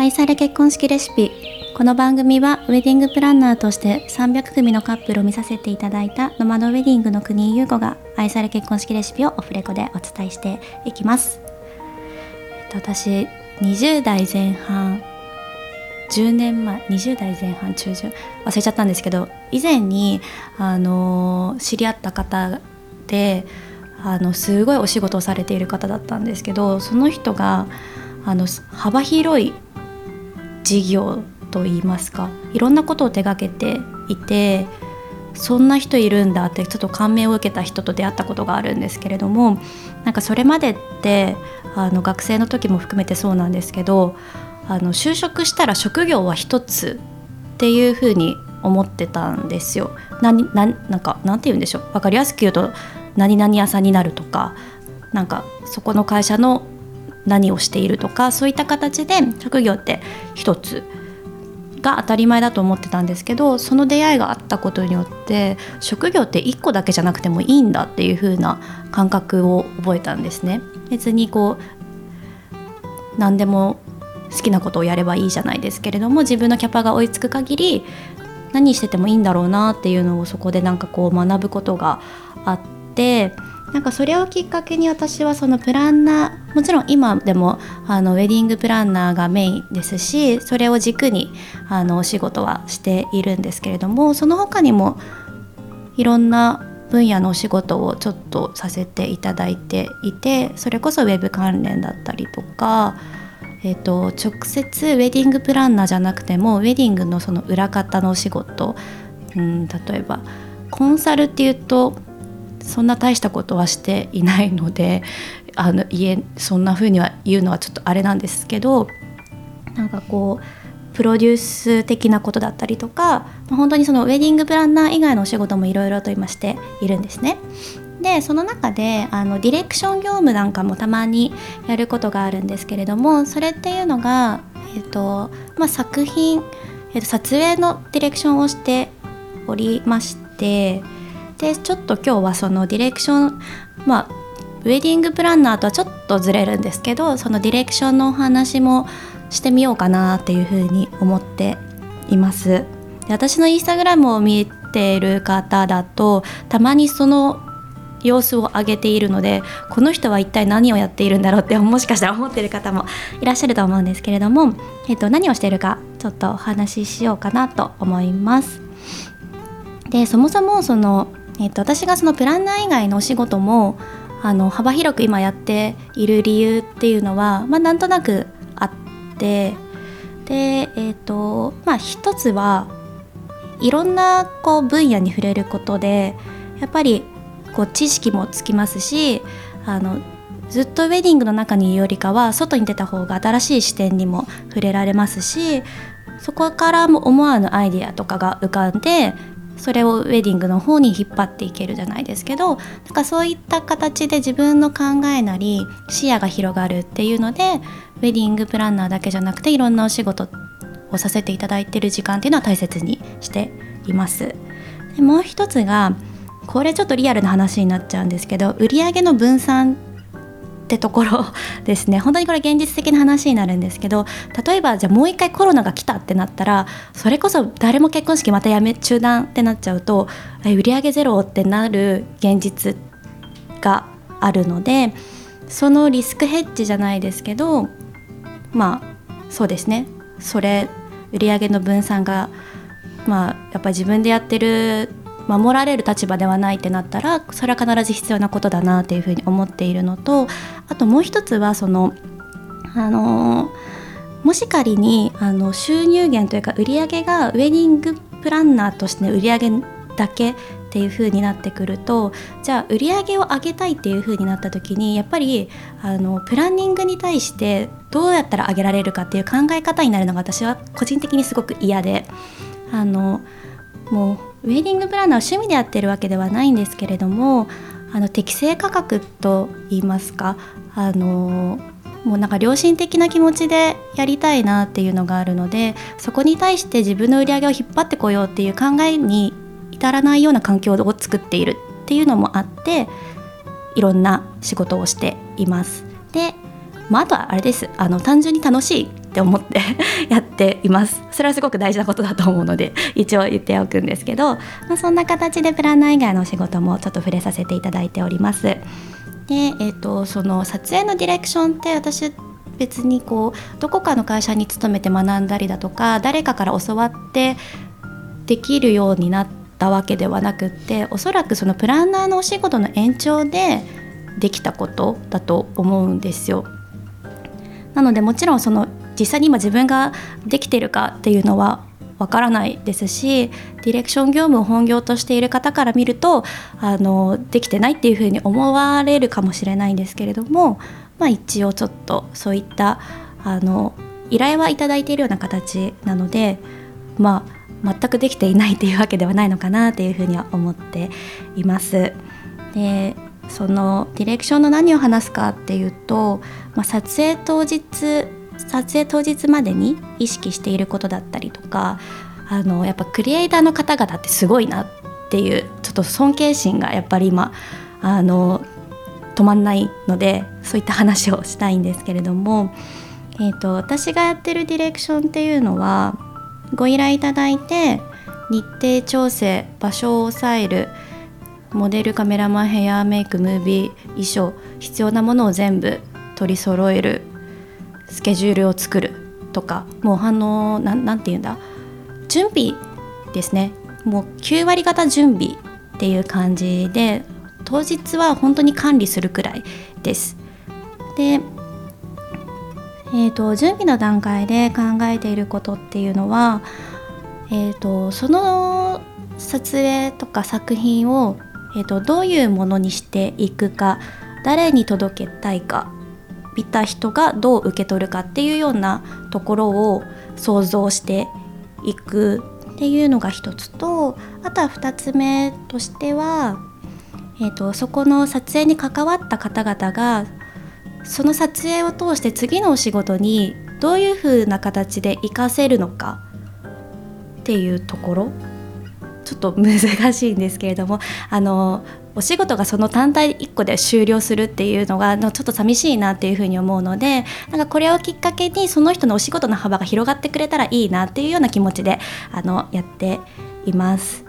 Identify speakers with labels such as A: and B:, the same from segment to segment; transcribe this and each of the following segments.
A: 愛され結婚式レシピ。この番組はウェディングプランナーとして300組のカップルを見させていただいたノマドウェディングの国井優子が愛され結婚式レシピをオフレコでお伝えしていきます、えっと、私20代前半10年前20代前半中旬忘れちゃったんですけど以前にあの知り合った方であのすごいお仕事をされている方だったんですけどその人があの幅広い事業といいますかいろんなことを手がけていてそんな人いるんだってちょっと感銘を受けた人と出会ったことがあるんですけれどもなんかそれまでってあの学生の時も含めてそうなんですけどあの就職したら職業は一つっていうふうに思ってたんですよ。何ななんかなんて言うんでしょう分かりやすく言うと何々屋さんになるとかなんかそこの会社の何をしているとかそういった形で職業って一つが当たり前だと思ってたんですけどその出会いがあったことによって職業って一個だけじゃなくてもいいんだっていう風な感覚を覚えたんですね。別にこう何でも好きなことをやればいいじゃないですけれども自分のキャパが追いつく限り何しててもいいんだろうなっていうのをそこでなんかこう学ぶことがあってなんかそれをきっかけに私はそのプランナーもちろん今でもあのウェディングプランナーがメインですしそれを軸にあのお仕事はしているんですけれどもその他にもいろんな分野のお仕事をちょっとさせていただいていてそれこそウェブ関連だったりとか、えー、と直接ウェディングプランナーじゃなくてもウェディングのその裏方のお仕事、うん、例えばコンサルっていうとそんな大したことはしていないのであの言そんな風には言うのはちょっとあれなんですけどなんかこうプロデュース的なことだったりとか本当にそのウェディングプランナー以外のお仕事もいろいろと今しているんですね。でその中であのディレクション業務なんかもたまにやることがあるんですけれどもそれっていうのが、えーとまあ、作品、えーと撮影のディレクションをしておりましてでちょっと今日はそのディレクションまあウェディングプランナーとはちょっとずれるんですけどそのディレクションのお話もしてみようかなっていうふうに思っています。で私のインスタグラムを見ている方だとたまにその様子を上げているのでこの人は一体何をやっているんだろうってもしかしたら思っている方もいらっしゃると思うんですけれども、えっと、何をしているかちょっとお話ししようかなと思います。でそもそもそのえっと、私がそのプランナー以外のお仕事もあの幅広く今やっている理由っていうのは、まあ、なんとなくあってで、えっとまあ、一つはいろんなこう分野に触れることでやっぱりこう知識もつきますしあのずっとウェディングの中にいるよりかは外に出た方が新しい視点にも触れられますしそこからも思わぬアイデアとかが浮かんでそれをウェディングの方に引っ張っていけるじゃないですけどなんかそういった形で自分の考えなり視野が広がるっていうのでウェディングプランナーだけじゃなくていろんなお仕事をさせていただいてる時間っていうのは大切にしています。でもう一つがこれちょっとリアルな話になっちゃうんですけど売上の分散ってところですね。本当にこれ現実的な話になるんですけど例えばじゃあもう一回コロナが来たってなったらそれこそ誰も結婚式またやめ中断ってなっちゃうと売上ゼロってなる現実があるのでそのリスクヘッジじゃないですけどまあそうですね。それ売上の分散がまあやっぱり自分でやってる守られる立場ではないってなったらそれは必ず必要なことだなっていうふうに思っているのとあともう一つはそのあのもし仮にあの収入源というか売上がウェディングプランナーとしての売上だけっていう風になってくるとじゃあ売り上げを上げたいっていう風になった時にやっぱりあのプランニングに対してどうやったら上げられるかっていう考え方になるのが私は個人的にすごく嫌であのもうウェディングプランナーを趣味でやってるわけではないんですけれどもあの適正価格と言いますかあのもうなんか良心的な気持ちでやりたいなっていうのがあるのでそこに対して自分の売り上げを引っ張ってこようっていう考えに至らないような環境を作っているっていうのもあっていろんな仕事をしています。で、まあ、あとはあれですあの単純に楽しいって思って やっていますそれはすごく大事なことだと思うので一応言っておくんですけど、まあ、そんな形でプランナー以外のお仕事もちょっと触れさせていただいておりますで、えーと、その撮影のディレクションって私別にこうどこかの会社に勤めて学んだりだとか誰かから教わってできるようになったわけではなくっておそらくそのプランナーのお仕事の延長でできたことだと思うんですよ。なのでもちろんその実際に今自分ができてるかっていうのはわからないですしディレクション業務を本業としている方から見るとあのできてないっていうふうに思われるかもしれないんですけれども、まあ、一応ちょっとそういったあの依頼はいただいているような形なので、まあ、全くできていないっていうわけではないのかなっていうふうには思っています。でそのディレクションの何を話すかっていうと、まあ、撮影当日撮影当日までに意識していることだったりとかあのやっぱクリエイターの方々ってすごいなっていうちょっと尊敬心がやっぱり今あの止まんないのでそういった話をしたいんですけれども、えーと、私がやってるディレクションっていうのはご依頼いただいて日程調整場所を抑えるモデルカメラマンヘアメイクムービー衣装必要なものを全部取り揃えるスケジュールを作るとかもうあのなんて言うんだ？準備ですねもう9割方準備っていう感じで当日は本当に管理するくらいです。でえーと、準備の段階で考えていることっていうのは、えーと、その撮影とか作品を、えーとどういうものにしていくか誰に届けたいか見た人がどう受け取るかっていうようなところを想像していくっていうのが一つとあとは2つ目としては、えーと、そこの撮影に関わった方々がその撮影を通して次のお仕事にどういうふうな形で活かせるのかっていうところ。ちょっと難しいんですけれどもあのお仕事がその単体1個で終了するっていうのがちょっと寂しいなっていうふうに思うのでなんかこれをきっかけにその人のお仕事の幅が広がってくれたらいいなっていうような気持ちであのやっています。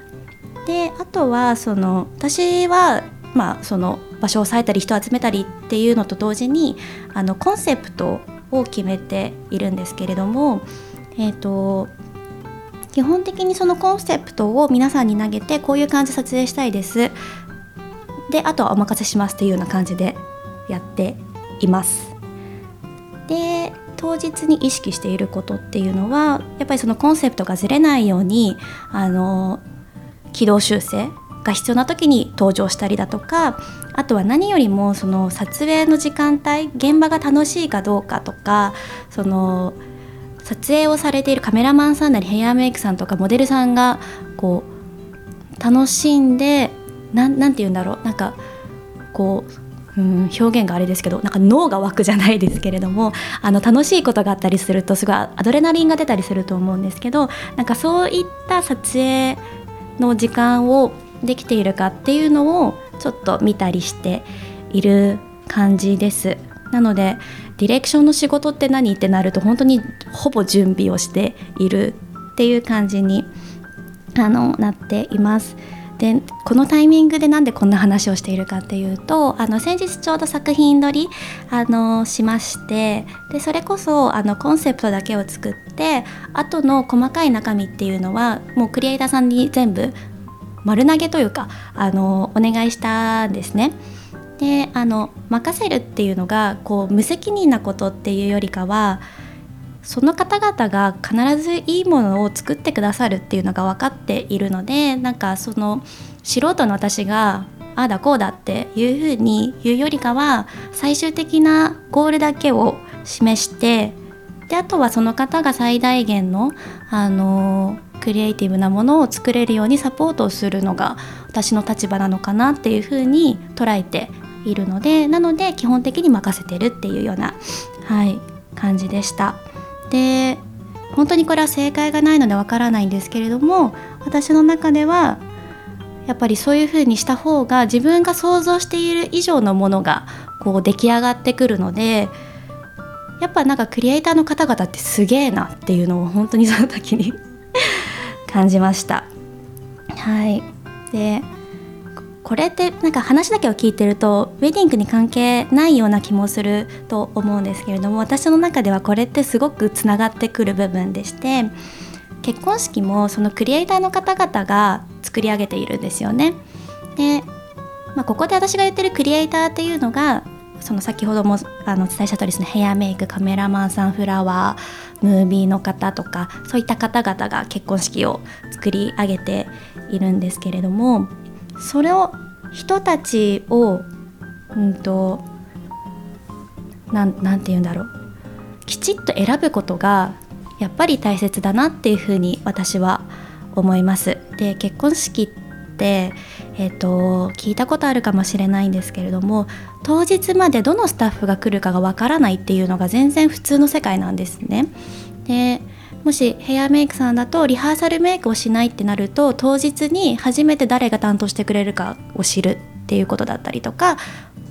A: であとはその私はまあその場所を抑えたり人を集めたりっていうのと同時にあのコンセプトを決めているんですけれども、えーと基本的にそのコンセプトを皆さんに投げてこういう感じで撮影したいですであとはお任せしますっていうような感じでやっています。で当日に意識していることっていうのはやっぱりそのコンセプトがずれないようにあの軌道修正が必要な時に登場したりだとかあとは何よりもその撮影の時間帯現場が楽しいかどうかとかその撮影をされているカメラマンさんなりヘアメイクさんとかモデルさんがこう楽しんでなんて言うんだろうなんかこう、うん、表現があれですけどなんか脳が湧くじゃないですけれどもあの楽しいことがあったりするとすごいアドレナリンが出たりすると思うんですけどなんかそういった撮影の時間をできているかっていうのをちょっと見たりしている感じです。なのでディレクションの仕事って何ってなると本当にほぼ準備をしているっていう感じにあのなっています。でこのタイミングでなんでこんな話をしているかっていうとあの先日ちょうど作品撮りあのしましてでそれこそあのコンセプトだけを作って後の細かい中身っていうのはもうクリエイターさんに全部丸投げというかあのお願いしたんですね。であの任せるっていうのがこう無責任なことっていうよりかはその方々が必ずいいものを作ってくださるっていうのが分かっているのでなんかその素人の私がああだこうだっていうふうに言うよりかは最終的なゴールだけを示してであとはその方が最大限の、あのクリエイティブなものを作れるようにサポートをするのが私の立場なのかなっていうふうに捉えているのでなので基本的に任せてるっていうような、はい、感じでした。で本当にこれは正解がないのでわからないんですけれども私の中ではやっぱりそういうふうにした方が自分が想像している以上のものがこう出来上がってくるのでやっぱなんかクリエイターの方々ってすげえなっていうのを本当にその時に 感じました。はい。でこれってなんか話だけを聞いてるとウェディングに関係ないような気もすると思うんですけれども私の中ではこれってすごくつながってくる部分でして結婚式もそのクリエイターの方々が作り上げているんですよね。で、まあ、ここで私が言ってるクリエイターっていうのがその先ほどもあのお伝えした通りですねヘアメイクカメラマンさんフラワームービーの方とかそういった方々が結婚式を作り上げているんですけれどもそれを人たちをうんとなんなんて言うんだろうきちっと選ぶことがやっぱり大切だなっていうふうに私は思います。で結婚式って、えーと、聞いたことあるかもしれないんですけれども当日までどのスタッフが来るかがわからないっていうのが全然普通の世界なんですね。でもしヘアメイクさんだとリハーサルメイクをしないってなると当日に初めて誰が担当してくれるかを知るっていうことだったりとか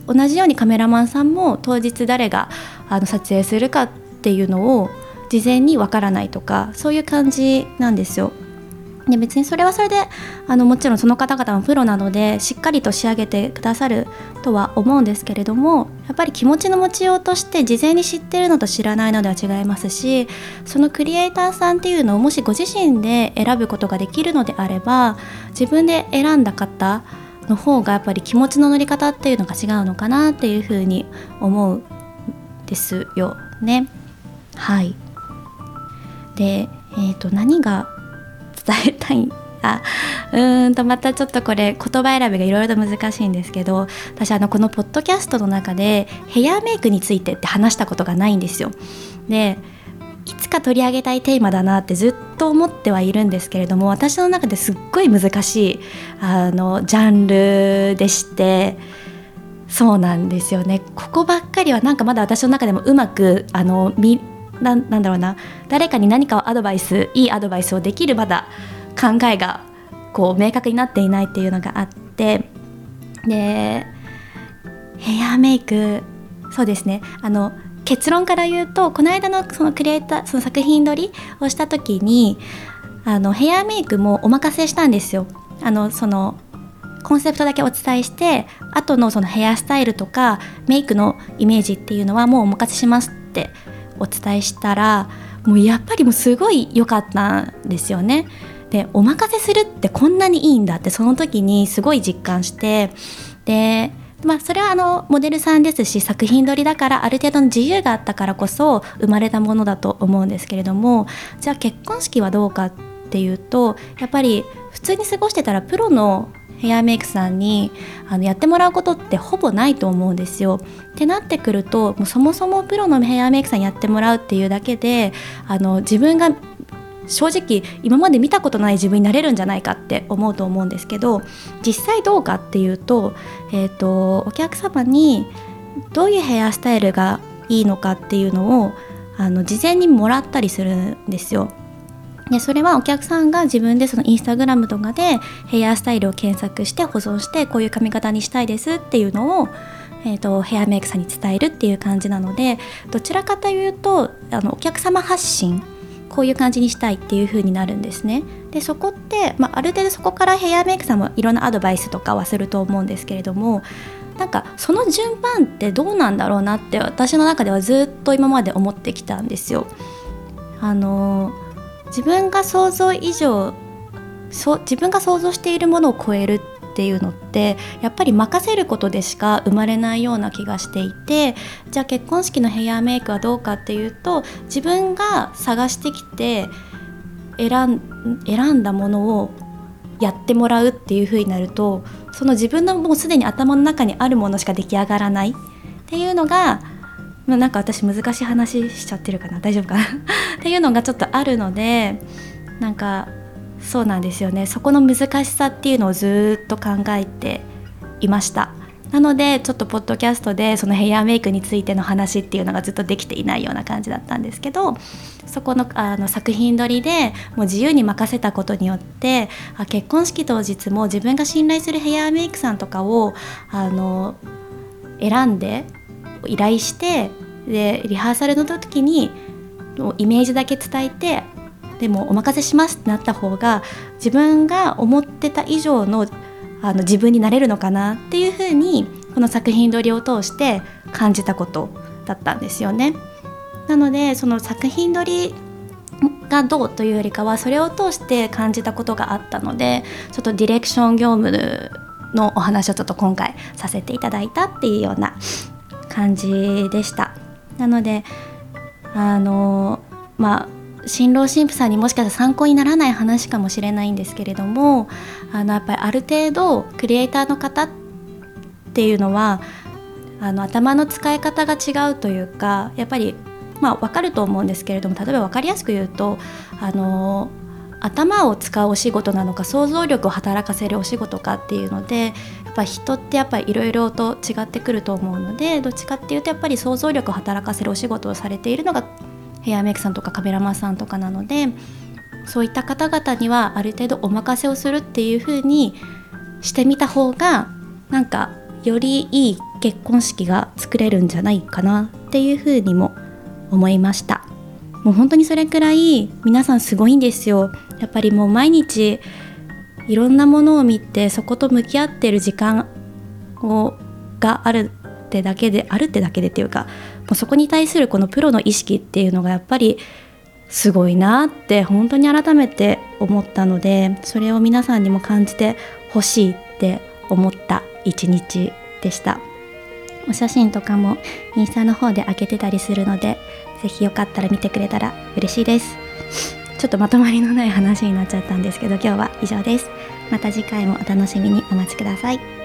A: 同じようにカメラマンさんも当日誰があの撮影するかっていうのを事前にわからないとかそういう感じなんですよ。で別にそれはそれであのもちろんその方々もプロなのでしっかりと仕上げてくださるとは思うんですけれどもやっぱり気持ちの持ちようとして事前に知ってるのと知らないのでは違いますしそのクリエイターさんっていうのをもしご自身で選ぶことができるのであれば自分で選んだ方の方がやっぱり気持ちの乗り方っていうのが違うのかなっていうふうに思うですよね。はいで、えー、と何が伝えたいあうんとまたちょっとこれ言葉選びがいろいろと難しいんですけど私あのこのポッドキャストの中でヘアメイクについてって話したことがないんですよ。でいつか取り上げたいテーマだなってずっと思ってはいるんですけれども私の中ですっごい難しいあのジャンルでしてそうなんですよねここばっかりはなんかまだ私の中でもうまくあのみななんだろうな誰かに何かをアドバイスいいアドバイスをできるまだ考えがこう明確になっていないっていうのがあってでヘアメイクそうですねあの結論から言うとこの間のそのクリエイターその作品撮りをした時にあのヘアメイクもお任せしたんですよ。あのそのコンセプトだけお伝えして後のそのヘアスタイルとかメイクのイメージっていうのはもうお任せしますってお伝えしたらもうやっぱりもうすごい良かったんですよね。でお任せするってこんなにいいんだってその時にすごい実感してでまあそれはあのモデルさんですし作品撮りだからある程度の自由があったからこそ生まれたものだと思うんですけれどもじゃあ結婚式はどうかっていうとやっぱり普通に過ごしてたらプロのヘアメイクさんにあのやってもらうことってほぼないと思うんですよ。ってなってくるともうそもそもプロのヘアメイクさんやってもらうっていうだけであの自分が正直今まで見たことない自分になれるんじゃないかって思うと思うんですけど実際どうかっていうと,、えーと、お客様にどういうヘアスタイルがいいのかっていうのをあの事前にもらったりするんですよ。でそれはお客さんが自分でそのインスタグラムとかでヘアスタイルを検索して保存してこういう髪型にしたいですっていうのを、えーと、ヘアメイクさんに伝えるっていう感じなのでどちらかというとあのお客様発信こういう感じにしたいっていう風になるんですね。でそこって、まあ、ある程度そこからヘアメイクさんもいろんなアドバイスとかはすると思うんですけれどもなんかその順番ってどうなんだろうなって私の中ではずっと今まで思ってきたんですよ。あの自分が想像以上そ自分が想像しているものを超えるっていうのってやっぱり任せることでしか生まれないような気がしていてじゃあ結婚式のヘアメイクはどうかっていうと自分が探してきて選ん選んだものをやってもらうっていう風になるとその自分のもうすでに頭の中にあるものしか出来上がらない。っていうのがま、なんか私難しい話しちゃってるかな。大丈夫かな。っていうのがちょっとあるのでなんかそうなんですよね。そこの難しさっていうのをずっと考えていました。なのでちょっとポッドキャストでそのヘアメイクについての話っていうのがずっとできていないような感じだったんですけどそこのあの作品撮りでもう自由に任せたことによってあ結婚式当日も自分が信頼するヘアメイクさんとかをあの選んで依頼してでリハーサルの時にイメージだけ伝えてでもお任せしますってなった方が自分が思ってた以上のあの自分になれるのかなっていうふうにこの作品撮りを通して感じたことだったんですよね。なのでその作品撮りがどうというよりかはそれを通して感じたことがあったのでちょっとディレクション業務のお話をちょっと今回させていただいたっていうような感じでした。なのであのまあ新郎新婦さんにもしかしたら参考にならない話かもしれないんですけれどもあのやっぱりある程度クリエイターの方っていうのはあの頭の使い方が違うというかやっぱりまあ分かると思うんですけれども例えば分かりやすく言うとあの頭を使うお仕事なのか想像力を働かせるお仕事かっていうのでやっぱ人ってやっぱりいろいろと違ってくると思うのでどっちかっていうとやっぱり想像力を働かせるお仕事をされているのがヘアメイクさんとかカメラマンさんとかなのでそういった方々にはある程度お任せをするっていう風にしてみた方がなんかよりいい結婚式が作れるんじゃないかなっていう風にも思いました。もう本当にそれくらい皆さんすごいんですよ。やっぱりもう毎日いろんなものを見てそこと向き合ってる時間をがあるってだけであるってだけでっていうかもうそこに対するこのプロの意識っていうのがやっぱりすごいなって本当に改めて思ったのでそれを皆さんにも感じてほしいって思った一日でした。お写真とかもインスタの方で開けてたりするので是非よかったら見てくれたら嬉しいです。ちょっとまとまりのない話になっちゃったんですけど今日は以上です。また次回もお楽しみにお待ちください。